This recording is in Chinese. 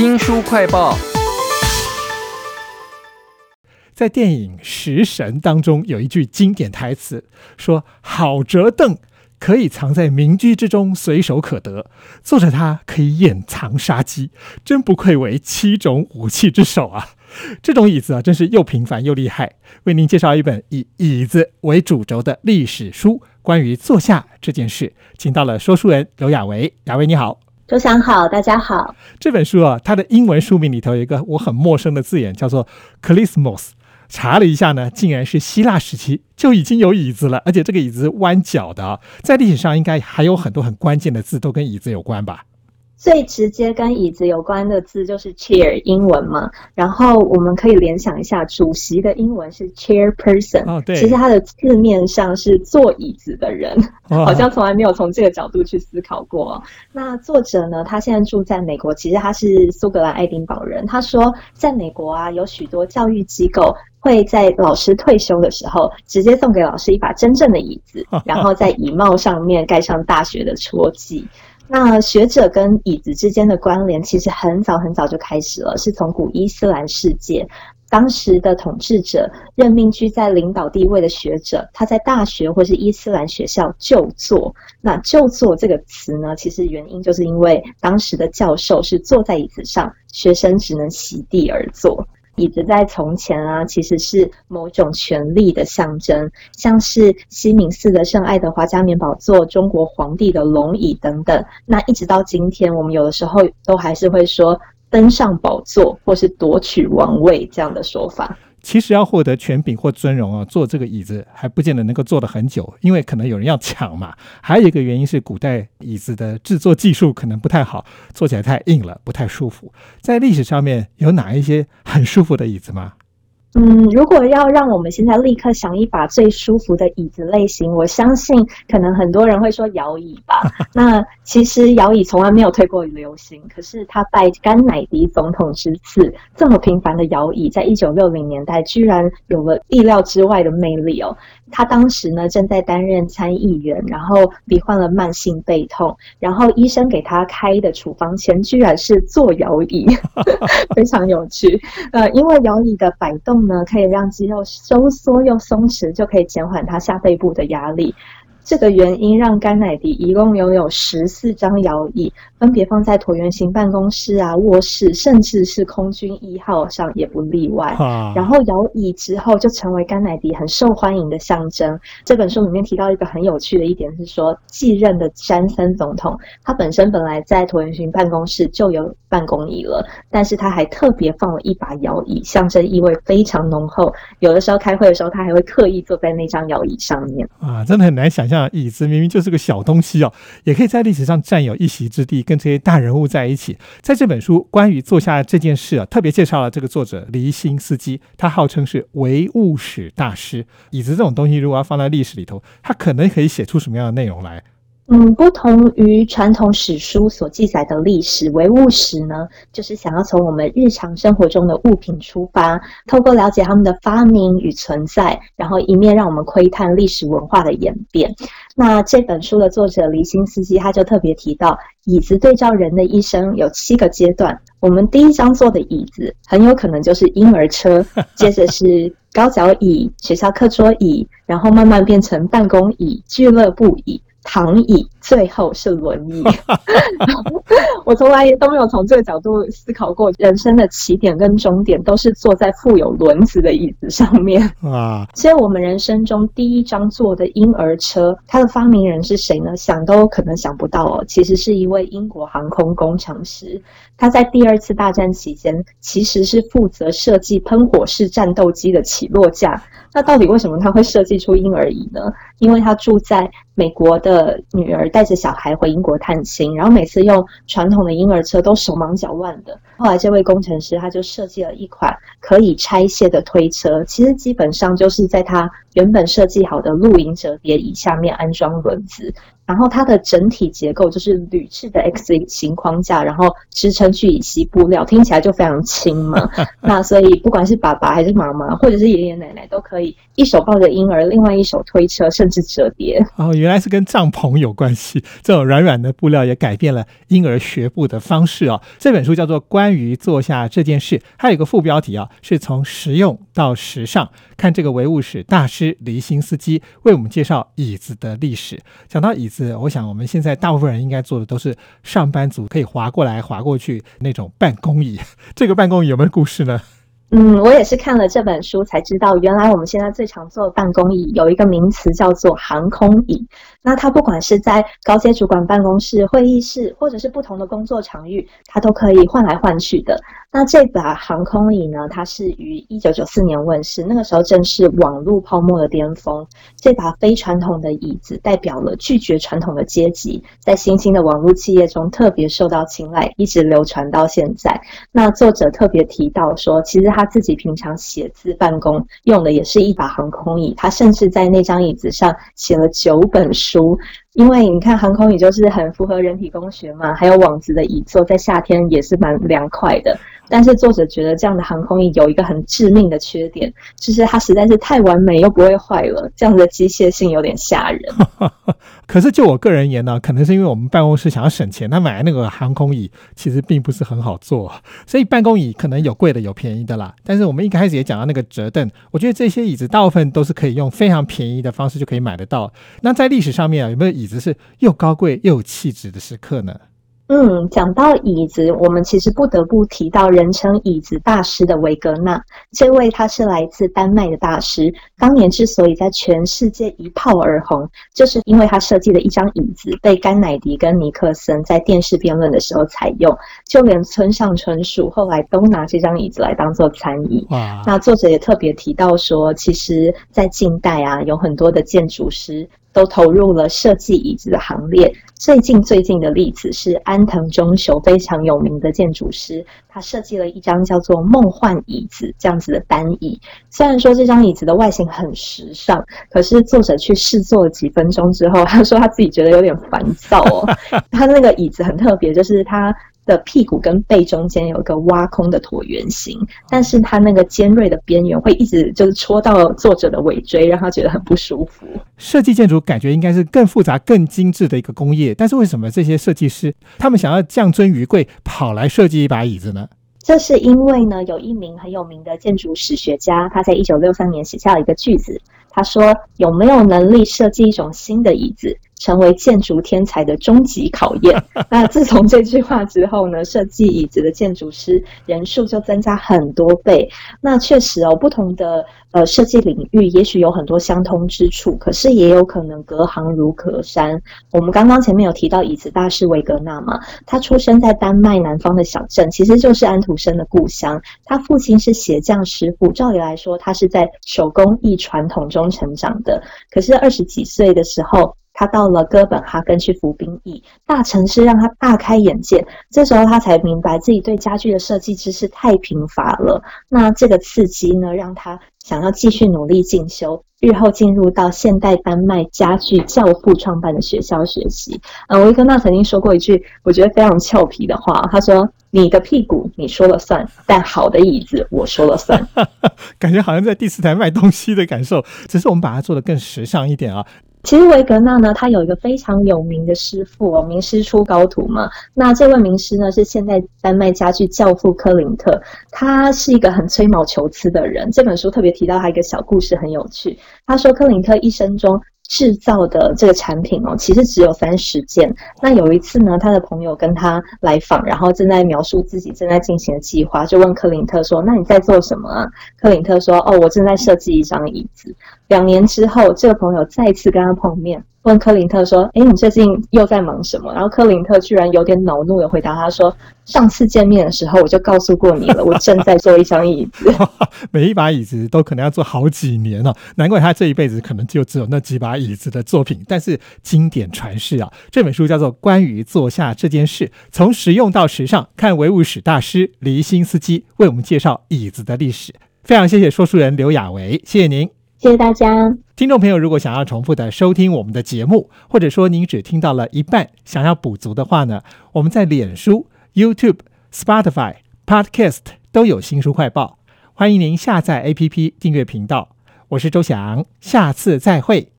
新书快报。在电影《食神》当中有一句经典台词，说“好折凳可以藏在民居之中，随手可得。坐着它可以掩藏杀机，真不愧为七种武器之首啊！”这种椅子啊，真是又平凡又厉害。为您介绍一本以椅子为主轴的历史书，关于坐下这件事，请到了说书人刘雅维。雅维你好，周翔好，大家好。这本书啊，它的英文书名里头有一个我很陌生的字眼，叫做 c h r i s m o s。查了一下呢，竟然是希腊时期就已经有椅子了，而且这个椅子弯角的，在历史上应该还有很多很关键的字都跟椅子有关吧。最直接跟椅子有关的字就是 chair，英文嘛。然后我们可以联想一下，主席的英文是 chairperson。哦，对。其实它的字面上是坐椅子的人，好像从来没有从这个角度去思考过。那作者呢，他现在住在美国，其实他是苏格兰爱丁堡人。他说，在美国啊，有许多教育机构会在老师退休的时候，直接送给老师一把真正的椅子，然后在椅帽上面盖上大学的戳记。那学者跟椅子之间的关联，其实很早很早就开始了，是从古伊斯兰世界，当时的统治者任命居在领导地位的学者，他在大学或是伊斯兰学校就坐。那就坐这个词呢，其实原因就是因为当时的教授是坐在椅子上，学生只能席地而坐。椅子在从前啊，其实是某种权力的象征，像是西敏寺的圣爱德华加冕宝座、中国皇帝的龙椅等等。那一直到今天，我们有的时候都还是会说登上宝座或是夺取王位这样的说法。其实要获得权柄或尊荣啊，坐这个椅子还不见得能够坐得很久，因为可能有人要抢嘛。还有一个原因是，古代椅子的制作技术可能不太好，坐起来太硬了，不太舒服。在历史上面有哪一些很舒服的椅子吗？嗯，如果要让我们现在立刻想一把最舒服的椅子类型，我相信可能很多人会说摇椅吧。那其实摇椅从来没有退过流行，可是他拜甘乃迪总统之赐，这么平凡的摇椅，在一九六零年代居然有了意料之外的魅力哦。他当时呢正在担任参议员，然后罹患了慢性背痛，然后医生给他开的处方签居然是坐摇椅，非常有趣。呃，因为摇椅的摆动可以让肌肉收缩又松弛，就可以减缓它下背部的压力。这个原因让甘乃迪一共拥有十四张摇椅，分别放在椭圆形办公室啊、卧室，甚至是空军一号上也不例外。啊然后摇椅之后就成为甘乃迪很受欢迎的象征。这本书里面提到一个很有趣的一点是说，继任的詹森总统他本身本来在椭圆形办公室就有办公椅了，但是他还特别放了一把摇椅，象征意味非常浓厚。有的时候开会的时候，他还会刻意坐在那张摇椅上面。啊，真的很难想像。椅子明明就是个小东西哦，也可以在历史上占有一席之地，跟这些大人物在一起。在这本书关于坐下这件事啊，特别介绍了这个作者黎辛斯基，他号称是唯物史大师。椅子这种东西，如果要放在历史里头，他可能可以写出什么样的内容来？嗯，不同于传统史书所记载的历史，唯物史呢，就是想要从我们日常生活中的物品出发，透过了解他们的发明与存在，然后一面让我们窥探历史文化的演变。那这本书的作者黎辛斯基他就特别提到，椅子对照人的一生有七个阶段。我们第一张坐的椅子很有可能就是婴儿车，接着是高脚椅、学校课桌椅，然后慢慢变成办公椅、俱乐部椅。躺椅，最后是轮椅。我从来都没有从这个角度思考过，人生的起点跟终点都是坐在富有轮子的椅子上面啊。所以，我们人生中第一张坐的婴儿车，它的发明人是谁呢？想都可能想不到哦。其实是一位英国航空工程师，他在第二次大战期间，其实是负责设计喷火式战斗机的起落架。那到底为什么他会设计出婴儿椅呢？因为他住在美国的女儿带着小孩回英国探亲，然后每次用传统的婴儿车都手忙脚乱的。后来这位工程师他就设计了一款可以拆卸的推车，其实基本上就是在他原本设计好的露营折叠椅下面安装轮子。然后它的整体结构就是铝制的 X 型框架，然后支撑聚乙烯布料，听起来就非常轻嘛。那所以不管是爸爸还是妈妈，或者是爷爷奶奶，都可以一手抱着婴儿，另外一手推车，甚至折叠。哦，原来是跟帐篷有关系。这种软软的布料也改变了婴儿学步的方式哦。这本书叫做《关于坐下这件事》，还有一个副标题啊，是从实用到时尚。看这个唯物史大师离心斯基为我们介绍椅子的历史。讲到椅子，我想我们现在大部分人应该做的都是上班族可以划过来划过去那种办公椅。这个办公椅有没有故事呢？嗯，我也是看了这本书才知道，原来我们现在最常坐的办公椅有一个名词叫做航空椅。那它不管是在高阶主管办公室、会议室，或者是不同的工作场域，它都可以换来换去的。那这把航空椅呢，它是于一九九四年问世，那个时候正是网络泡沫的巅峰。这把非传统的椅子代表了拒绝传统的阶级，在新兴的网络企业中特别受到青睐，一直流传到现在。那作者特别提到说，其实他自己平常写字办公用的也是一把航空椅，他甚至在那张椅子上写了九本书。书因为你看航空椅就是很符合人体工学嘛，还有网子的椅座，在夏天也是蛮凉快的。但是作者觉得这样的航空椅有一个很致命的缺点，就是它实在是太完美又不会坏了，这样的机械性有点吓人。可是就我个人而言呢，可能是因为我们办公室想要省钱，他买那个航空椅其实并不是很好坐，所以办公椅可能有贵的有便宜的啦。但是我们一开始也讲到那个折凳，我觉得这些椅子大部分都是可以用非常便宜的方式就可以买得到。那在历史上面啊，有没有椅子是又高贵又有气质的时刻呢？嗯，讲到椅子，我们其实不得不提到人称椅子大师的维格纳。这位他是来自丹麦的大师，当年之所以在全世界一炮而红，就是因为他设计的一张椅子被甘乃迪跟尼克森在电视辩论的时候采用，就连村上春树后来都拿这张椅子来当做餐椅。那作者也特别提到说，其实，在近代啊，有很多的建筑师。都投入了设计椅子的行列。最近最近的例子是安藤忠雄，非常有名的建筑师，他设计了一张叫做“梦幻椅子”这样子的单椅。虽然说这张椅子的外形很时尚，可是作者去试坐了几分钟之后，他说他自己觉得有点烦躁哦。他那个椅子很特别，就是他。的屁股跟背中间有一个挖空的椭圆形，但是它那个尖锐的边缘会一直就是戳到作者的尾椎，让他觉得很不舒服。设计建筑感觉应该是更复杂、更精致的一个工业，但是为什么这些设计师他们想要降尊于贵，跑来设计一把椅子呢？这是因为呢，有一名很有名的建筑史学家，他在一九六三年写下了一个句子，他说：“有没有能力设计一种新的椅子？”成为建筑天才的终极考验。那自从这句话之后呢，设计椅子的建筑师人数就增加很多倍。那确实哦，不同的呃设计领域也许有很多相通之处，可是也有可能隔行如隔山。我们刚刚前面有提到椅子大师维格纳嘛，他出生在丹麦南方的小镇，其实就是安徒生的故乡。他父亲是鞋匠师傅，照理来说他是在手工艺传统中成长的。可是二十几岁的时候。他到了哥本哈根去服兵役，大城市让他大开眼界。这时候他才明白自己对家具的设计知识太贫乏了。那这个刺激呢，让他想要继续努力进修，日后进入到现代丹麦家具教父创办的学校学习。呃，维克纳曾经说过一句我觉得非常俏皮的话，他说：“你的屁股你说了算，但好的椅子我说了算。”感觉好像在第四台卖东西的感受，只是我们把它做的更时尚一点啊。其实维格纳呢，他有一个非常有名的师傅哦，名师出高徒嘛。那这位名师呢，是现在丹麦家具教父科林特，他是一个很吹毛求疵的人。这本书特别提到他一个小故事，很有趣。他说，科林特一生中。制造的这个产品哦，其实只有三十件。那有一次呢，他的朋友跟他来访，然后正在描述自己正在进行的计划，就问克林特说：“那你在做什么啊？”克林特说：“哦，我正在设计一张椅子。”两年之后，这个朋友再次跟他碰面。问克林特说：“哎，你最近又在忙什么？”然后克林特居然有点恼怒的回答他说：“上次见面的时候我就告诉过你了，我正在做一张椅子。每一把椅子都可能要做好几年哦，难怪他这一辈子可能就只有那几把椅子的作品。但是经典传世啊，这本书叫做《关于坐下这件事》，从实用到时尚，看唯物史大师黎辛斯基为我们介绍椅子的历史。非常谢谢说书人刘雅维，谢谢您。谢谢大家。听众朋友，如果想要重复的收听我们的节目，或者说您只听到了一半，想要补足的话呢，我们在脸书、YouTube、Spotify、Podcast 都有新书快报，欢迎您下载 APP 订阅频道。我是周翔，下次再会。